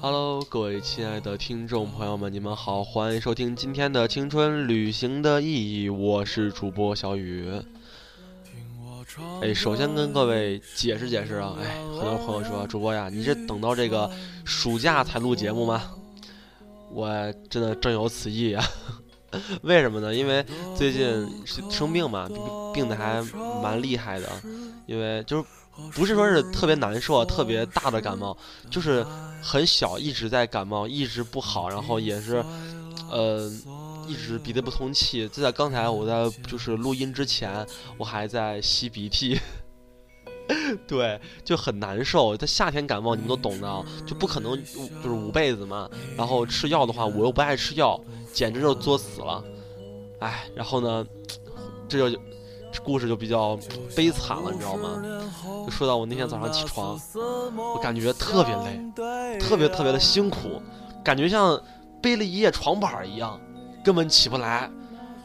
Hello，各位亲爱的听众朋友们，你们好，欢迎收听今天的《青春旅行的意义》，我是主播小雨。哎，首先跟各位解释解释啊，哎，很多朋友说主播呀，你是等到这个暑假才录节目吗？我真的正有此意啊。为什么呢？因为最近生病嘛，病的还蛮厉害的，因为就是。不是说是特别难受、特别大的感冒，就是很小，一直在感冒，一直不好，然后也是，呃，一直鼻子不通气。就在刚才我在就是录音之前，我还在吸鼻涕，对，就很难受。他夏天感冒，你们都懂的，就不可能就是捂被子嘛。然后吃药的话，我又不爱吃药，简直就作死了。哎，然后呢，这就。故事就比较悲惨了，你知道吗？就说到我那天早上起床，我感觉特别累，特别特别的辛苦，感觉像背了一夜床板一样，根本起不来。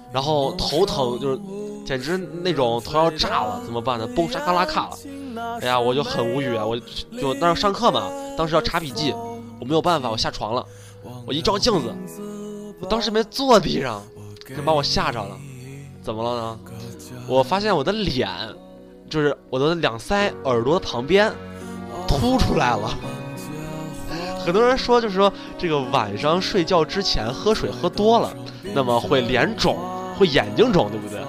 然后头疼，就是简直那种头要炸了，怎么办呢？嘣沙卡拉卡了。哎呀，我就很无语啊！我就那上课嘛，当时要查笔记，我没有办法，我下床了。我一照镜子，我当时没坐地上，就把我吓着了。怎么了呢？我发现我的脸，就是我的两腮、耳朵的旁边凸出来了。很多人说，就是说这个晚上睡觉之前喝水喝多了，那么会脸肿，会眼睛肿，对不对？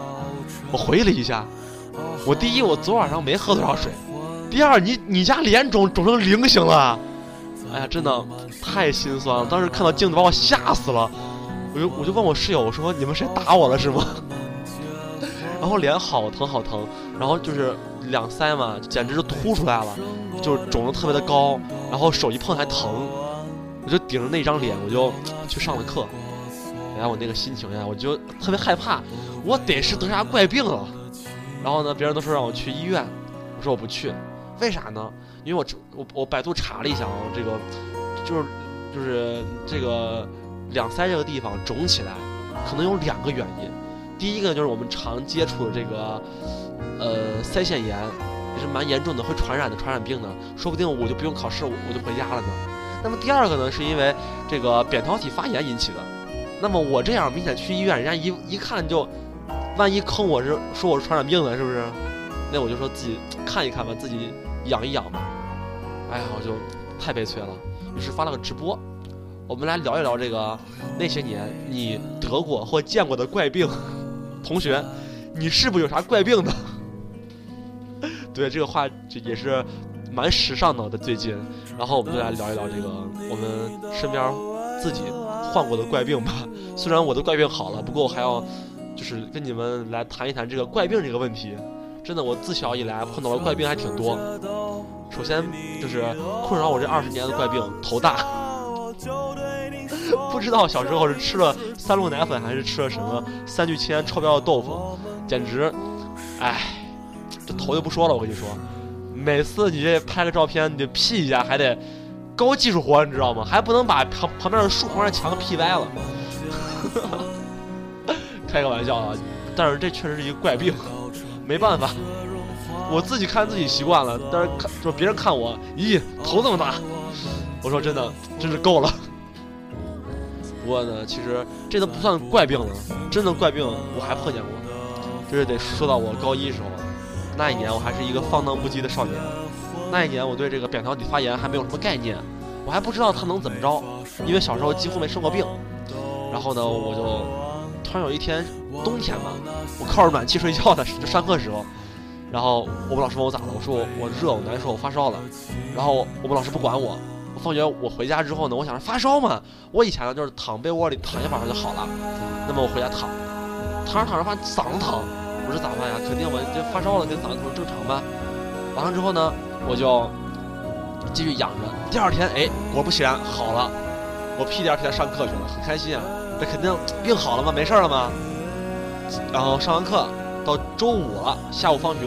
我回忆了一下，我第一，我昨晚上没喝多少水；第二，你你家脸肿肿成菱形了，哎呀，真的太心酸了。当时看到镜子把我吓死了，我就我就问我室友，我说你们谁打我了是吗？然后脸好疼好疼，然后就是两腮嘛，简直就凸出来了，就是肿得特别的高，然后手一碰还疼，我就顶着那张脸，我就去上了课。哎呀，我那个心情呀，我就特别害怕，我得是得啥怪病了。然后呢，别人都说让我去医院，我说我不去，为啥呢？因为我我我百度查了一下啊，这个就是就是这个两腮这个地方肿起来，可能有两个原因。第一个就是我们常接触的这个，呃，腮腺炎，也是蛮严重的，会传染的传染病呢。说不定我就不用考试，我我就回家了呢。那么第二个呢，是因为这个扁桃体发炎引起的。那么我这样明显去医院，人家一一看就，万一坑我是说我是传染病呢，是不是？那我就说自己看一看吧，自己养一养吧。哎呀，我就太悲催了，于是发了个直播，我们来聊一聊这个那些年你得过或见过的怪病。同学，你是不是有啥怪病呢？对，这个话这也是蛮时尚的。在最近，然后我们就来聊一聊这个我们身边自己患过的怪病吧。虽然我的怪病好了，不过我还要就是跟你们来谈一谈这个怪病这个问题。真的，我自小以来碰到的怪病还挺多。首先就是困扰我这二十年的怪病——头大。不知道小时候是吃了三鹿奶粉，还是吃了什么三聚氰胺超标的豆腐，简直，哎，这头就不说了。我跟你说，每次你这拍个照片，你 P 一下还得高技术活，你知道吗？还不能把旁旁边的树旁边墙 P 歪了。开个玩笑啊，但是这确实是一个怪病，没办法，我自己看自己习惯了，但是看说别人看我，咦，头这么大，我说真的，真是够了。不过呢，其实这都不算怪病了，真的怪病我还碰见过。就是得说到我高一时候，那一年我还是一个放荡不羁的少年。那一年我对这个扁桃体发炎还没有什么概念，我还不知道它能怎么着，因为小时候几乎没生过病。然后呢，我就突然有一天冬天嘛，我靠着暖气睡觉的，就上课时候，然后我们老师问我咋了，我说我我热，我难受，我发烧了。然后我们老师不管我。放学我回家之后呢，我想着发烧嘛，我以前呢就是躺被窝里躺一晚上就好了。那么我回家躺，躺着躺着发现嗓子疼，我说咋办呀？肯定我这发烧了，跟嗓子疼正常吧。完了之后呢，我就继续养着。第二天哎，果不其然好了，我屁颠屁颠上课去了，很开心啊。那肯定病好了吗？没事了吗？然后上完课到周五了，下午放学，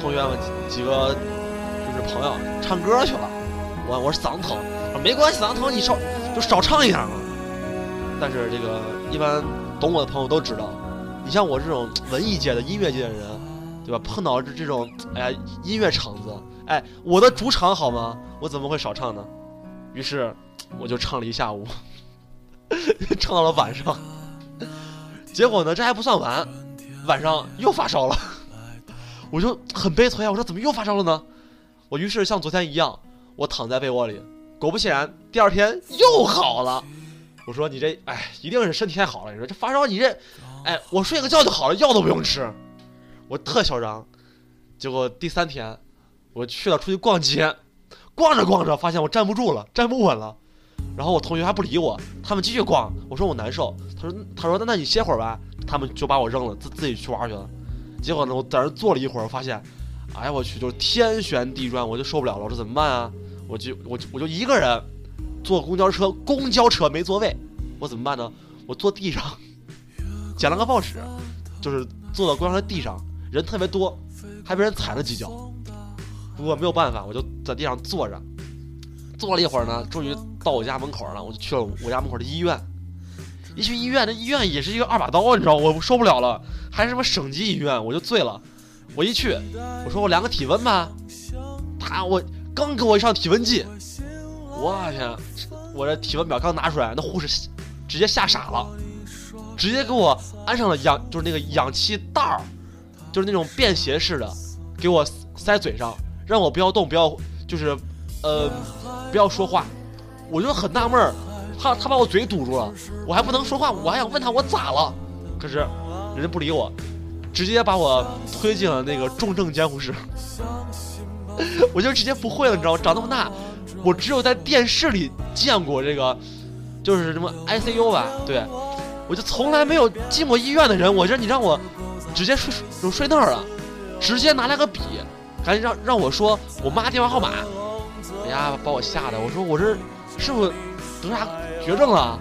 同学们几个就是朋友唱歌去了。我我是嗓子疼，没关系，嗓子疼你少就少唱一点嘛。但是这个一般懂我的朋友都知道，你像我这种文艺界的音乐界的人，对吧？碰到这这种哎呀音乐场子，哎，我的主场好吗？我怎么会少唱呢？于是我就唱了一下午，唱到了晚上。结果呢，这还不算完，晚上又发烧了，我就很悲催啊！我说怎么又发烧了呢？我于是像昨天一样，我躺在被窝里，果不其然，第二天又好了。我说你这，哎，一定是身体太好了。你说这发烧，你这，哎，我睡个觉就好了，药都不用吃，我特嚣张。结果第三天，我去了出去逛街，逛着逛着发现我站不住了，站不稳了。然后我同学还不理我，他们继续逛。我说我难受，他说他说那那你歇会儿吧。他们就把我扔了，自自己去玩去了。结果呢，我在那坐了一会儿，我发现，哎呀我去，就是天旋地转，我就受不了了。我说怎么办啊？我就我就我就一个人坐公交车，公交车没座位，我怎么办呢？我坐地上，捡了个报纸，就是坐到公交车地上，人特别多，还被人踩了几脚。不过没有办法，我就在地上坐着，坐了一会儿呢，终于到我家门口了，我就去了我家门口的医院。一去医院，那医院也是一个二把刀，你知道，我受不了了，还是什么省级医院，我就醉了。我一去，我说我量个体温吧，他我刚给我一上体温计，我天，我这体温表刚拿出来，那护士直接吓傻了，直接给我安上了氧，就是那个氧气袋儿，就是那种便携式的，给我塞嘴上，让我不要动，不要就是呃不要说话，我就很纳闷儿。他他把我嘴堵住了，我还不能说话，我还想问他我咋了，可是人家不理我，直接把我推进了那个重症监护室，我就直接不会了，你知道吗？长那么大，我只有在电视里见过这个，就是什么 ICU 吧，对，我就从来没有进过医院的人，我这你让我直接睡就睡那儿了，直接拿来个笔，赶紧让让我说我妈电话号码，哎呀，把我吓得，我说我这是不是得啥？绝症了！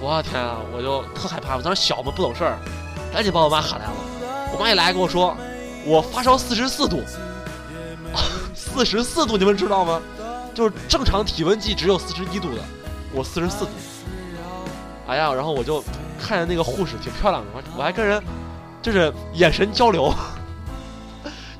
我天啊，我就特害怕。我当时小嘛，不懂事儿，赶紧把我妈喊来了。我妈一来跟我说，我发烧四十四度，四十四度，你们知道吗？就是正常体温计只有四十一度的，我四十四度。哎呀，然后我就看着那个护士挺漂亮的，我还跟人就是眼神交流。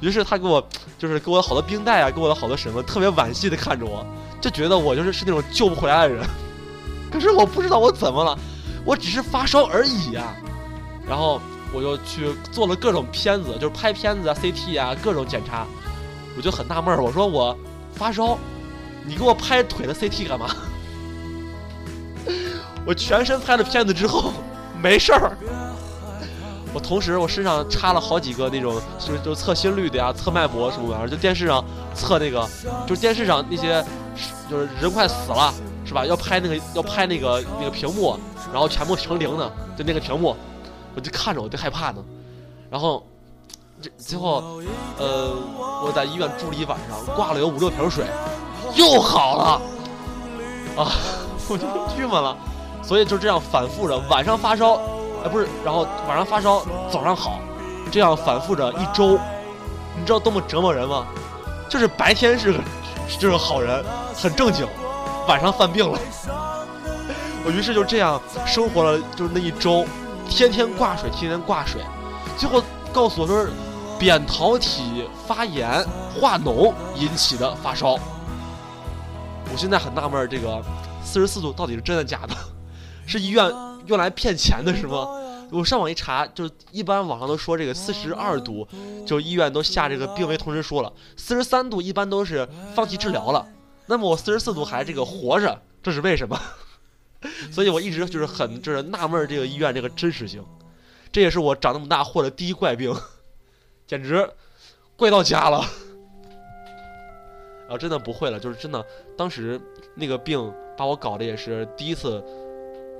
于是他给我就是给我好多冰袋啊，给我的好多什么，特别惋惜的看着我，就觉得我就是是那种救不回来的人。可是我不知道我怎么了，我只是发烧而已呀。然后我就去做了各种片子，就是拍片子啊、CT 啊，各种检查。我就很纳闷儿，我说我发烧，你给我拍腿的 CT 干嘛？我全身拍了片子之后没事儿。我同时我身上插了好几个那种，就是就测心率的呀、测脉搏什么玩意儿，就电视上测那个，就是电视上那些，就是人快死了。是吧？要拍那个，要拍那个那个屏幕，然后全部成零的，就那个屏幕，我就看着我就害怕呢。然后，这最后，呃，我在医院住了一晚上，挂了有五六瓶水，又好了。啊，我就郁闷了。所以就这样反复着，晚上发烧，哎，不是，然后晚上发烧，早上好，这样反复着一周，你知道多么折磨人吗？就是白天是个就是好人，很正经。晚上犯病了，我于是就这样生活了，就是那一周，天天挂水，天天挂水，最后告诉我说扁桃体发炎化脓引起的发烧。我现在很纳闷，这个四十四度到底是真的假的？是医院用来骗钱的是吗？我上网一查，就一般网上都说这个四十二度，就医院都下这个病危通知书了。四十三度一般都是放弃治疗了。那么我四十四度还这个活着，这是为什么？所以我一直就是很就是纳闷这个医院这个真实性，这也是我长那么大获的第一怪病，简直怪到家了。然后真的不会了，就是真的，当时那个病把我搞的也是第一次，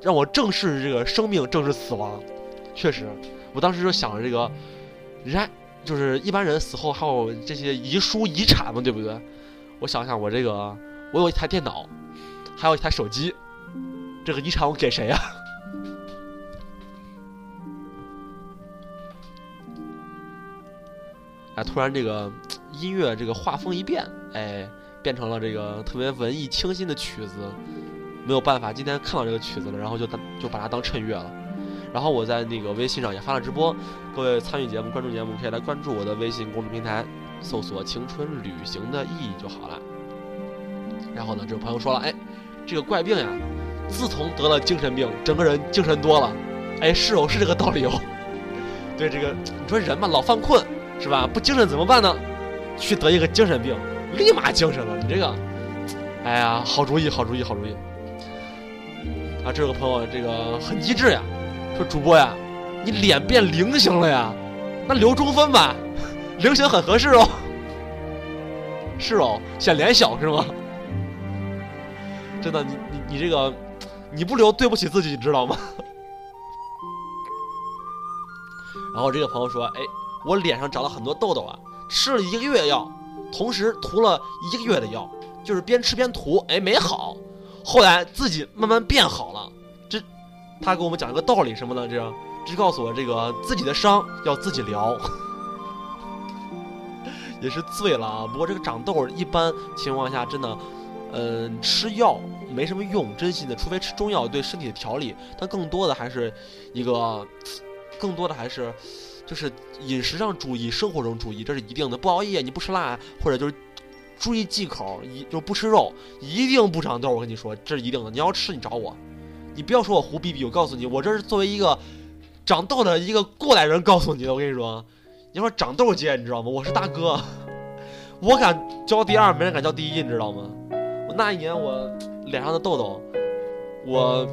让我正视这个生命，正视死亡。确实，我当时就想着这个，人家就是一般人死后还有这些遗书遗产嘛，对不对？我想想，我这个，我有一台电脑，还有一台手机，这个遗产我给谁呀？哎，突然这个音乐这个画风一变，哎，变成了这个特别文艺清新的曲子。没有办法，今天看到这个曲子了，然后就当就把它当衬乐了。然后我在那个微信上也发了直播，各位参与节目、关注节目，可以来关注我的微信公众平台。搜索“青春旅行的意义”就好了。然后呢，这个朋友说了：“哎，这个怪病呀，自从得了精神病，整个人精神多了。哎，是哦，是这个道理哦。对这个，你说人嘛，老犯困是吧？不精神怎么办呢？去得一个精神病，立马精神了。你这个，哎呀，好主意，好主意，好主意。啊，这个朋友，这个很机智呀，说主播呀，你脸变菱形了呀，那留中分吧，菱形很合适哦。是哦，显脸小是吗？真的，你你你这个，你不留对不起自己，你知道吗？然后这个朋友说：“哎，我脸上长了很多痘痘啊，吃了一个月药，同时涂了一个月的药，就是边吃边涂，哎，没好。后来自己慢慢变好了。这，他给我们讲一个道理什么呢？这，这告诉我这个自己的伤要自己疗。也是醉了啊。不过这个长痘一般情况下真的，嗯，吃药没什么用，真心的，除非吃中药对身体的调理，但更多的还是一个。”更多的还是，就是饮食上注意，生活中注意，这是一定的。不熬夜，你不吃辣，或者就是注意忌口，一就不吃肉，一定不长痘。我跟你说，这是一定的。你要吃，你找我，你不要说我胡逼逼。我告诉你，我这是作为一个长痘的一个过来人告诉你的。我跟你说，你说长痘姐，你知道吗？我是大哥，我敢交第二，没人敢交第一，你知道吗？我那一年我脸上的痘痘，我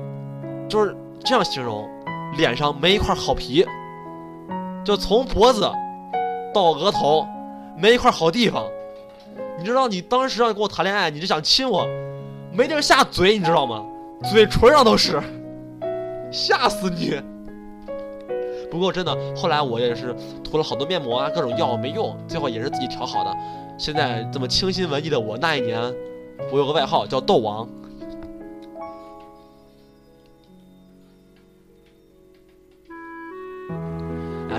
就是这样形容。脸上没一块好皮，就从脖子到额头没一块好地方。你知道，你当时要跟我谈恋爱，你就想亲我，没地儿下嘴，你知道吗？嘴唇上都是，吓死你！不过真的，后来我也是涂了好多面膜啊，各种药没用，最后也是自己调好的。现在这么清新文艺的我，那一年我有个外号叫痘王。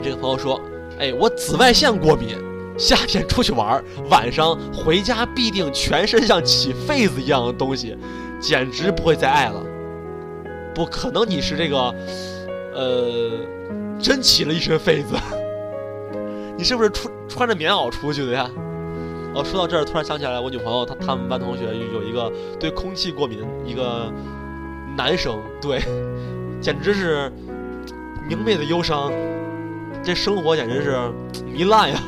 这个朋友说：“哎，我紫外线过敏，夏天出去玩，晚上回家必定全身像起痱子一样的东西，简直不会再爱了。不可能，你是这个，呃，真起了一身痱子？你是不是出穿着棉袄出去的呀？哦，说到这儿，突然想起来，我女朋友她他们班同学有一个对空气过敏一个男生，对，简直是明媚的忧伤。”这生活简直是糜烂呀！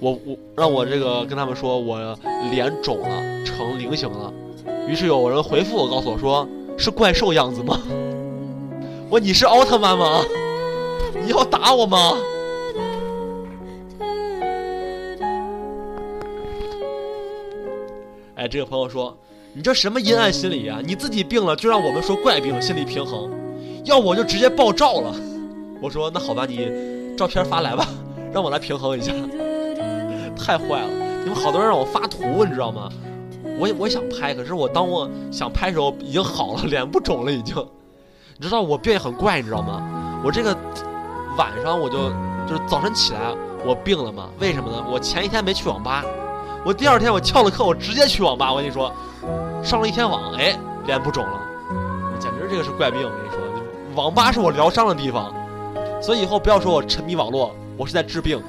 我我让我这个跟他们说我脸肿了，成菱形了。于是有人回复我，告诉我说是怪兽样子吗？我你是奥特曼吗？你要打我吗？哎，这个朋友说。你这什么阴暗心理啊？你自己病了就让我们说怪病，心理平衡，要我就直接爆照了。我说那好吧，你照片发来吧，让我来平衡一下。太坏了，你们好多人让我发图，你知道吗？我我想拍，可是我当我想拍的时候已经好了，脸不肿了已经。你知道我病也很怪，你知道吗？我这个晚上我就就是早晨起来我病了嘛？为什么呢？我前一天没去网吧，我第二天我翘了课，我直接去网吧。我跟你说。上了一天网，哎，脸不肿了，简直这个是怪病。我跟你说，网吧是我疗伤的地方，所以以后不要说我沉迷网络，我是在治病。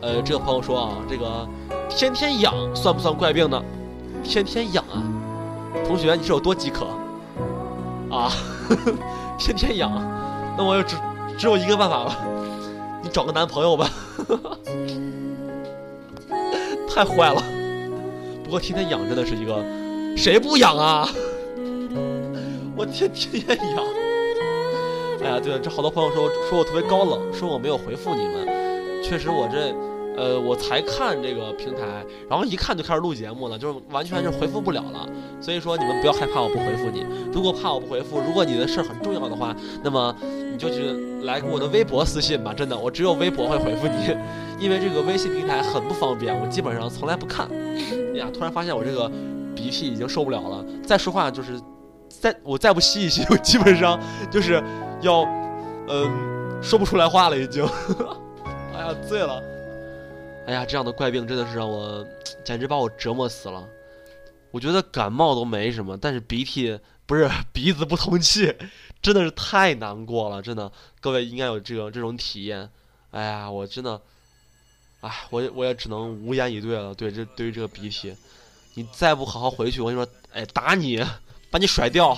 呃，这个朋友说啊，这个天天痒算不算怪病呢？天天痒啊，同学，你是有多饥渴啊？天天痒，那我就只只有一个办法了，找个男朋友吧。太坏了，不过天天养真的是一个，谁不养啊？我天天天养。哎呀，对了，这好多朋友说说我特别高冷，说我没有回复你们。确实，我这，呃，我才看这个平台，然后一看就开始录节目了，就是完全就回复不了了。所以说你们不要害怕我不回复你。如果怕我不回复，如果你的事儿很重要的话，那么你就去来我的微博私信吧。真的，我只有微博会回复你。因为这个微信平台很不方便，我基本上从来不看。哎呀，突然发现我这个鼻涕已经受不了了，再说话就是，再我再不吸一吸，我基本上 就是要，嗯，说不出来话了已经。哎呀，醉了！哎呀，这样的怪病真的是让我简直把我折磨死了。我觉得感冒都没什么，但是鼻涕不是鼻子不通气，真的是太难过了，真的，各位应该有这个这种体验。哎呀，我真的，哎，我我也只能无言以对了。对，这对于这个鼻涕，你再不好好回去，我跟你说，哎，打你，把你甩掉。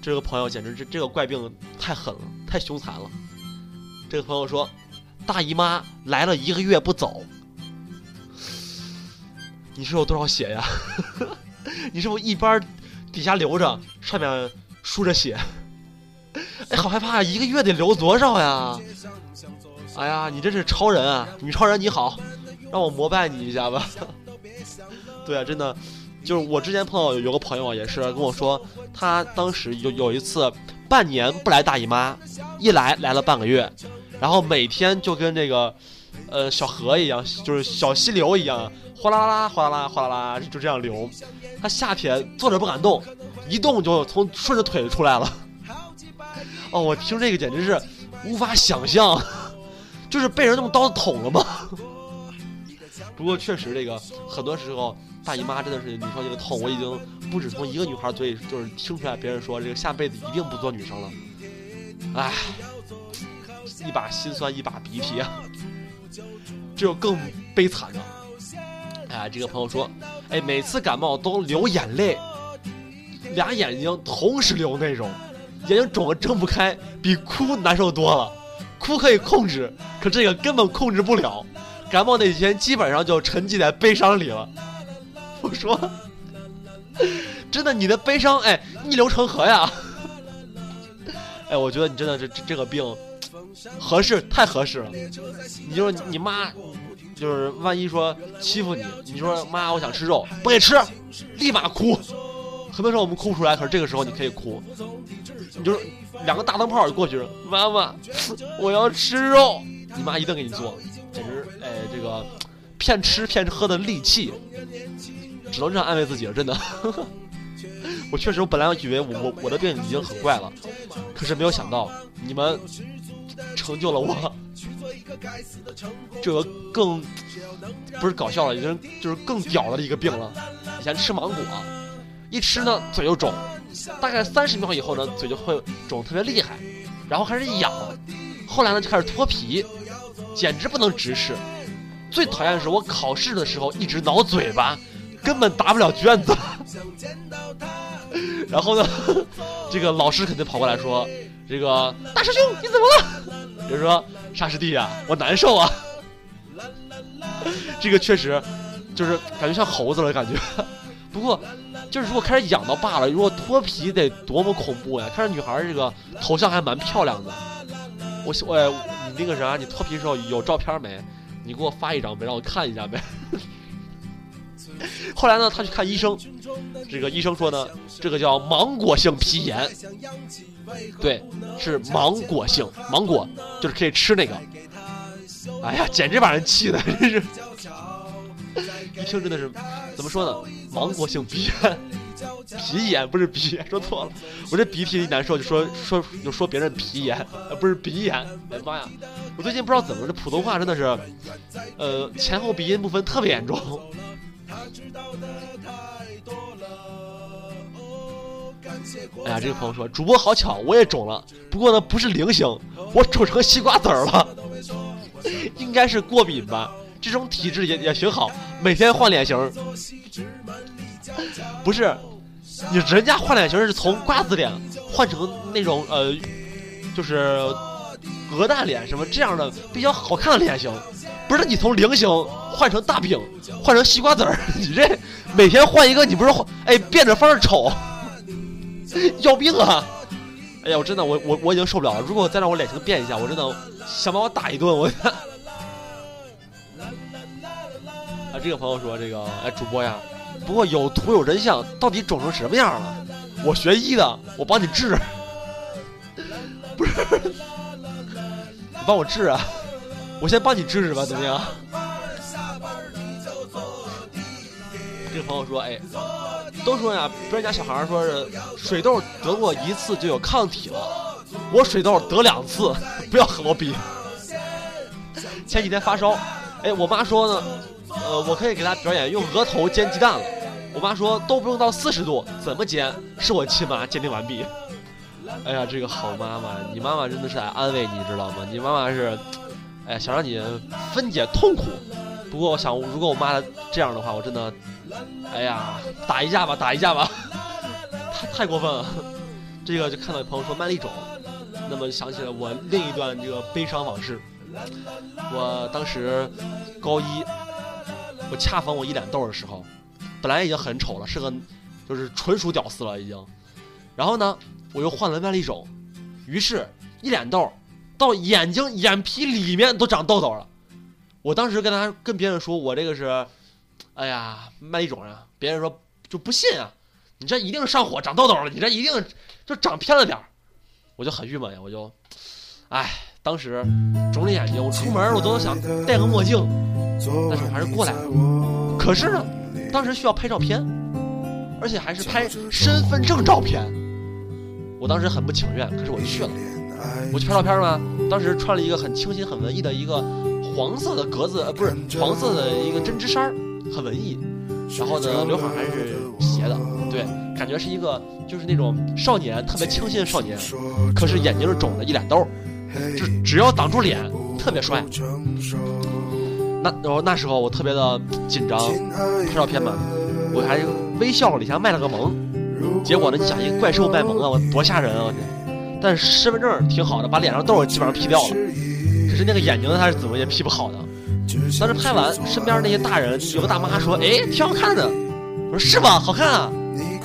这个朋友简直这这个怪病太狠了，太凶残了。这个朋友说，大姨妈来了一个月不走，你是有多少血呀？你是不是一边底下流着，上面输着血？哎，好害怕！一个月得流多少呀？哎呀，你这是超人啊！女超人你好，让我膜拜你一下吧。对啊，真的，就是我之前碰到有个朋友也是跟我说，他当时有有一次半年不来大姨妈，一来来了半个月，然后每天就跟这个呃小河一样，就是小溪流一样，哗啦啦哗啦啦哗啦啦就这样流。他夏天坐着不敢动，一动就从顺着腿出来了。哦，我听这个简直是无法想象，就是被人用刀子捅了吗？不过确实，这个很多时候大姨妈真的是你说这个痛，我已经不止从一个女孩嘴里就是听出来，别人说这个下辈子一定不做女生了。唉，一把心酸一把鼻涕啊，这就更悲惨了。哎，这个朋友说，哎，每次感冒都流眼泪，俩眼睛同时流那种。眼睛肿的睁不开，比哭难受多了。哭可以控制，可这个根本控制不了。感冒那几天基本上就沉寂在悲伤里了。我说，真的，你的悲伤哎逆流成河呀！哎，我觉得你真的是这这个病合适，太合适了。你就说你妈就是万一说欺负你，你说妈我想吃肉，不给吃，立马哭。很多时候我们哭不出来，可是这个时候你可以哭。你就是两个大灯泡就过去了，妈妈，我要吃肉，你妈一顿给你做，简直哎，这个骗吃骗喝的利器，只能这样安慰自己了，真的。我确实，我本来以为我我我的病已经很怪了，可是没有想到你们成就了我这个更不是搞笑了，已经就是更屌了的一个病了。以前吃芒果，一吃呢嘴就肿。大概三十秒以后呢，嘴就会肿特别厉害，然后开始痒，后来呢就开始脱皮，简直不能直视。最讨厌的是我考试的时候一直挠嘴巴，根本答不了卷子。然后呢，这个老师肯定跑过来说：“这个大师兄你怎么了？”就说：“沙师弟啊，我难受啊。”这个确实就是感觉像猴子了，感觉。不过。就是如果开始痒到罢了，如果脱皮得多么恐怖呀！看着女孩这个头像还蛮漂亮的，我我你那个啥，你脱皮的时候有照片没？你给我发一张呗，让我看一下呗。后来呢，他去看医生，这个医生说呢，这个叫芒果性皮炎，对，是芒果性，芒果就是可以吃那个。哎呀，简直把人气的，真是。一听真的是，怎么说呢？芒果性鼻炎，皮炎不是鼻炎，说错了。我这鼻涕一难受就说说就说别人皮炎，呃不是鼻炎。哎妈呀！我最近不知道怎么这普通话真的是，呃，前后鼻音部分特别严重。哎呀，这个朋友说主播好巧，我也肿了，不过呢不是菱形，我肿成西瓜籽儿了，应该是过敏吧。这种体质也也挺好，每天换脸型。不是，你人家换脸型是从瓜子脸换成那种呃，就是鹅蛋脸什么这样的比较好看的脸型，不是你从菱形换成大饼，换成西瓜籽儿，你这每天换一个，你不是换哎变着法儿丑，要命啊！哎呀，我真的我我我已经受不了了，如果再让我脸型变一下，我真的想把我打一顿，我 啊。这个朋友说：“这个哎，主播呀，不过有图有真相，到底肿成什么样了？我学医的，我帮你治。不是，你帮我治啊！我先帮你治治吧，怎么样？”这个朋友说：“哎，都说呀，别人家小孩说是水痘得过一次就有抗体了，我水痘得两次，不要和我比。前几天发烧，哎，我妈说呢。”呃，我可以给他表演用额头煎鸡蛋了。我妈说都不用到四十度，怎么煎？是我亲妈，鉴定完毕。哎呀，这个好妈妈，你妈妈真的是来安慰你，知道吗？你妈妈是，哎，想让你分解痛苦。不过我想，如果我妈这样的话，我真的，哎呀，打一架吧，打一架吧，太太过分了。这个就看到朋友说麦粒肿，那么想起了我另一段这个悲伤往事。我当时高一，我恰逢我一脸痘的时候，本来已经很丑了，是个就是纯属屌丝了已经。然后呢，我又换了麦粒肿，于是，一脸痘到眼睛眼皮里面都长痘痘了。我当时跟他跟别人说我这个是，哎呀麦粒肿啊，别人说就不信啊，你这一定是上火长痘痘了，你这一定就长偏了点儿，我就很郁闷呀，我就，哎，当时肿着眼睛，我出门我都想戴个墨镜，但是我还是过来了。可是呢，当时需要拍照片，而且还是拍身份证照片，我当时很不情愿，可是我去了，我去拍照片嘛，当时穿了一个很清新、很文艺的一个。黄色的格子，呃，不是黄色的一个针织衫儿，很文艺。然后呢，刘海还是斜的，对，感觉是一个就是那种少年，特别清新的少年。可是眼睛是肿的，一脸痘，就只要挡住脸，特别帅。那然后那时候我特别的紧张，拍照片嘛，我还微笑了一下卖了个萌。结果呢，你想一个怪兽卖萌啊，我多吓人啊！我天！但是身份证挺好的，把脸上痘基本上 P 掉了。是那个眼睛，他是怎么也 P 不好的。当时拍完，身边那些大人有个大妈说：“哎，挺好看的。”我说：“是吧？好看啊！”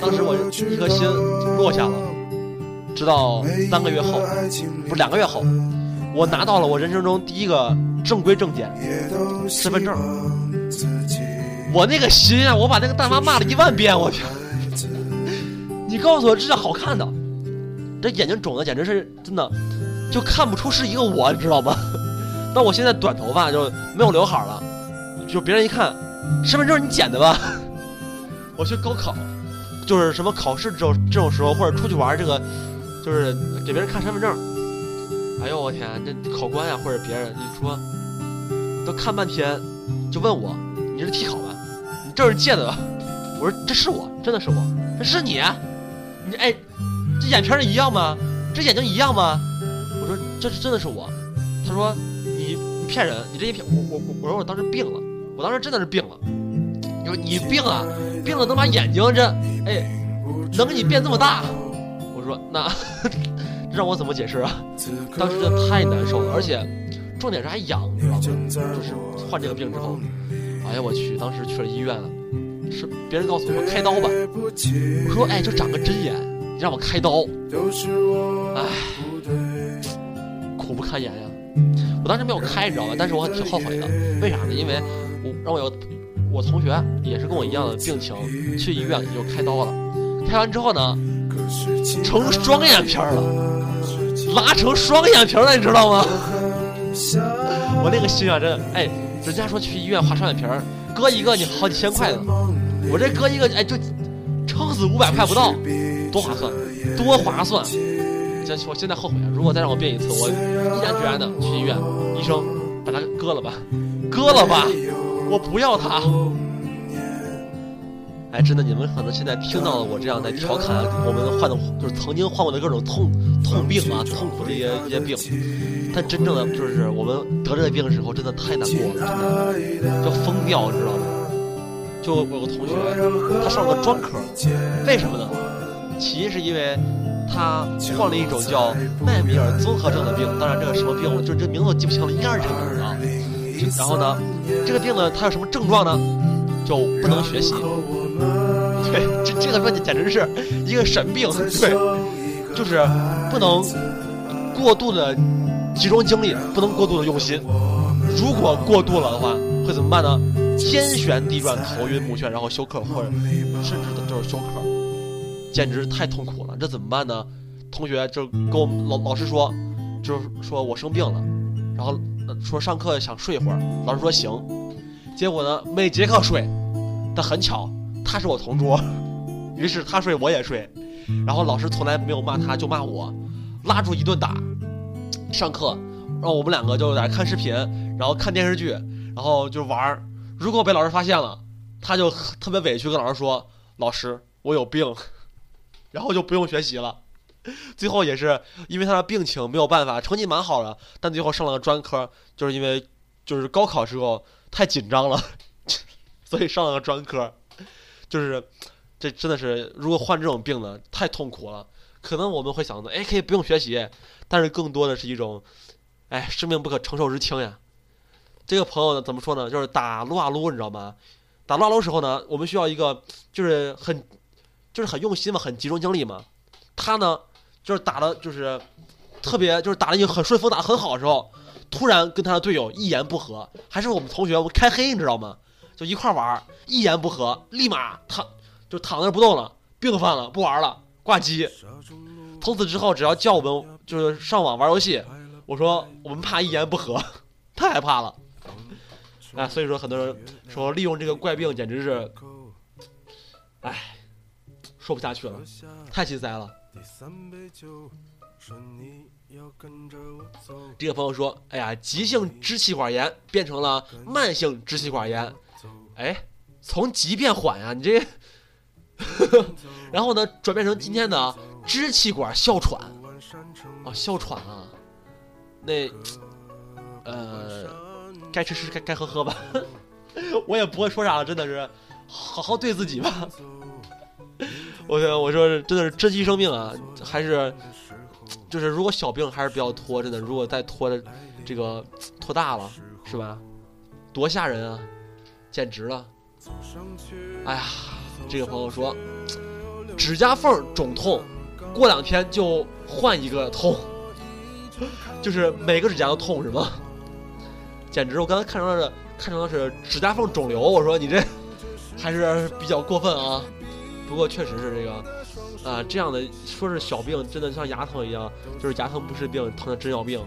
当时我一颗心落下了。直到三个月后，不是两个月后，我拿到了我人生中第一个正规证件——身份证。我那个心啊，我把那个大妈骂了一万遍。我天！你告诉我这叫好看的？这眼睛肿的简直是真的，就看不出是一个我，你知道吗？那我现在短头发就没有刘海了，就别人一看，身份证你剪的吧？我去高考，就是什么考试这种这种时候，或者出去玩这个，就是给别人看身份证。哎呦我天，这考官呀或者别人一说，都看半天，就问我，你是替考吧？你这是借的吧？我说这是我，真的是我，这是你，你哎，这眼皮儿一样吗？这眼睛一样吗？我说这是真的是我，他说你你。骗人！你这一骗我，我我我说我当时病了，我当时真的是病了。你说你病了，病了能把眼睛这哎能给你变这么大？我说那 让我怎么解释啊？当时真的太难受了，而且重点是还痒，你知道吗？就是患这个病之后，哎呀我去，当时去了医院了，是别人告诉我说开刀吧。我说哎，就长个针眼，你让我开刀，哎，苦不堪言呀。我当时没有开，你知道吧？但是我挺后悔的，为啥呢？因为我让我有我同学也是跟我一样的病情，去医院就开刀了。开完之后呢，成双眼皮了，拉成双眼皮了，你知道吗？我那个心啊，真哎，人家说去医院画双眼皮，割一个你好几千块呢，我这割一个哎就撑死五百块不到，多划算，多划算。现我现在后悔啊！如果再让我变一次，我毅然决然的去医院，医生把它割了吧，割了吧，我不要它。哎，真的，你们可能现在听到了我这样在调侃我们患的，就是曾经患过的各种痛痛病啊，痛苦的一些一些病。但真正的就是我们得这个病的时候，真的太难过了，真的要疯掉，知道吗？就我有个同学，他上了个专科，为什么呢？起因是因为。他患了一种叫麦米尔综合症的病，当然这个什么病，就是这名字我记不清了，应该是这个名啊。然后呢，这个病呢，它有什么症状呢？就不能学习。对，这这个问题简直是一个神病。对，就是不能过度的集中精力，不能过度的用心。如果过度了的话，会怎么办呢？天旋地转，头晕目眩，然后休克，或者甚至就是休克。简直太痛苦了，这怎么办呢？同学就跟我们老老师说，就是说我生病了，然后说上课想睡一会儿，老师说行。结果呢，每节课睡，但很巧，他是我同桌，于是他睡我也睡，然后老师从来没有骂他，就骂我，拉住一顿打。上课，然后我们两个就在看视频，然后看电视剧，然后就玩儿。如果被老师发现了，他就特别委屈跟老师说。老师，我有病，然后就不用学习了。最后也是因为他的病情没有办法，成绩蛮好的，但最后上了个专科，就是因为就是高考时候太紧张了，所以上了个专科。就是这真的是，如果患这种病呢，太痛苦了。可能我们会想到，哎，可以不用学习，但是更多的是一种，哎，生命不可承受之轻呀。这个朋友呢，怎么说呢？就是打撸啊撸，你知道吗？打撸啊撸时候呢，我们需要一个就是很就是很用心嘛，很集中精力嘛。他呢？就是打的，就是特别，就是打的已经很顺风，打的很好的时候，突然跟他的队友一言不合，还是我们同学，我们开黑，你知道吗？就一块玩，一言不合，立马躺就躺那不动了，病犯了，不玩了，挂机。从此之后，只要叫我们就是上网玩游戏，我说我们怕一言不合，太害怕了。哎，所以说很多人说利用这个怪病简直是，哎，说不下去了，太心塞了。这个朋友说：“哎呀，急性支气管炎变成了慢性支气管炎，哎，从急变缓呀，你这，然后呢，转变成今天的支气管哮喘，啊，哮喘啊，那，呃，该吃吃，该该喝喝吧，我也不会说啥了，真的是，好好对自己吧。”我说，我说真的是珍惜生命啊，还是就是如果小病还是比较拖，真的，如果再拖的这个拖大了，是吧？多吓人啊，简直了！哎呀，这个朋友说，指甲缝肿痛，过两天就换一个痛，就是每个指甲都痛是吗？简直，我刚才看成了看成了是指甲缝肿瘤，我说你这还是比较过分啊。不过确实是这个，啊，这样的说是小病，真的像牙疼一样，就是牙疼不是病，疼的真要命，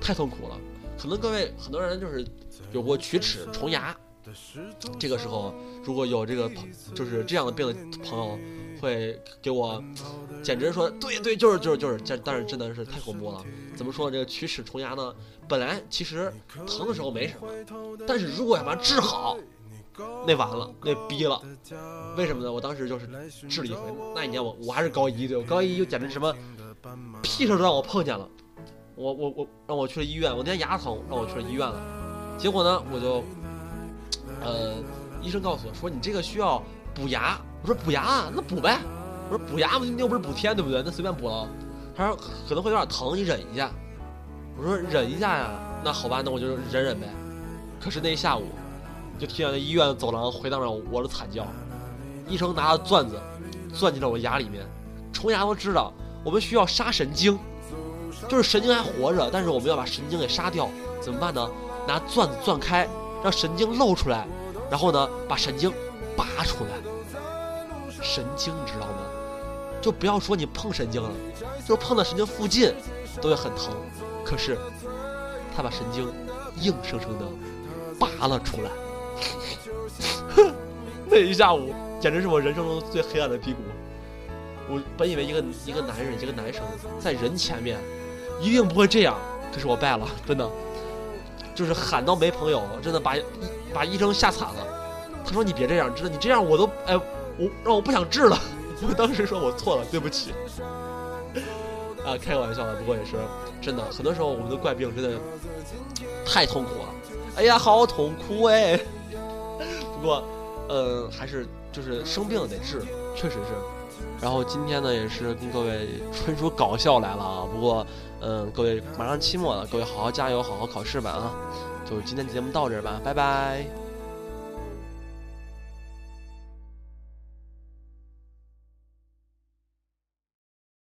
太痛苦了。可能各位很多人就是有过龋齿、虫牙，这个时候如果有这个朋，就是这样的病的朋友，会给我，简直说对对，就是就是就是，这但是真的是太恐怖了。怎么说这个龋齿、虫牙呢？本来其实疼的时候没什么，但是如果要把它治好。那完了，那逼了，为什么呢？我当时就是治了一回。那一年我我还是高一对，我高一就简直什么屁事都让我碰见了。我我我让我去了医院，我那天牙疼，让我去了医院了。结果呢，我就呃，医生告诉我说你这个需要补牙。我说补牙，那补呗。我说补牙，你又不是补天，对不对？那随便补了。他说可能会有点疼，你忍一下。我说忍一下呀，那好吧，那我就忍忍呗。可是那一下午。就听见那医院的走廊回荡着我的惨叫，医生拿着钻子钻进了我牙里面。虫牙都知道，我们需要杀神经，就是神经还活着，但是我们要把神经给杀掉，怎么办呢？拿钻子钻开，让神经露出来，然后呢把神经拔出来。神经你知道吗？就不要说你碰神经了，就是碰到神经附近都会很疼。可是他把神经硬生生的拔了出来。那一下午简直是我人生中最黑暗的低谷。我本以为一个一个男人，一个男生在人前面一定不会这样，可是我败了，真的，就是喊到没朋友，真的把把医生吓惨了。他说：“你别这样，真的，你这样我都哎，我让我不想治了。”我当时说我错了，对不起。啊，开个玩笑的，不过也是真的。很多时候我们的怪病真的太痛苦了。哎呀，好痛苦哎。不过，呃，还是就是生病得治，确实是。然后今天呢，也是跟各位纯属搞笑来了啊。不过，嗯，各位马上期末了，各位好好加油，好好考试吧啊。就今天节目到这儿吧，拜拜。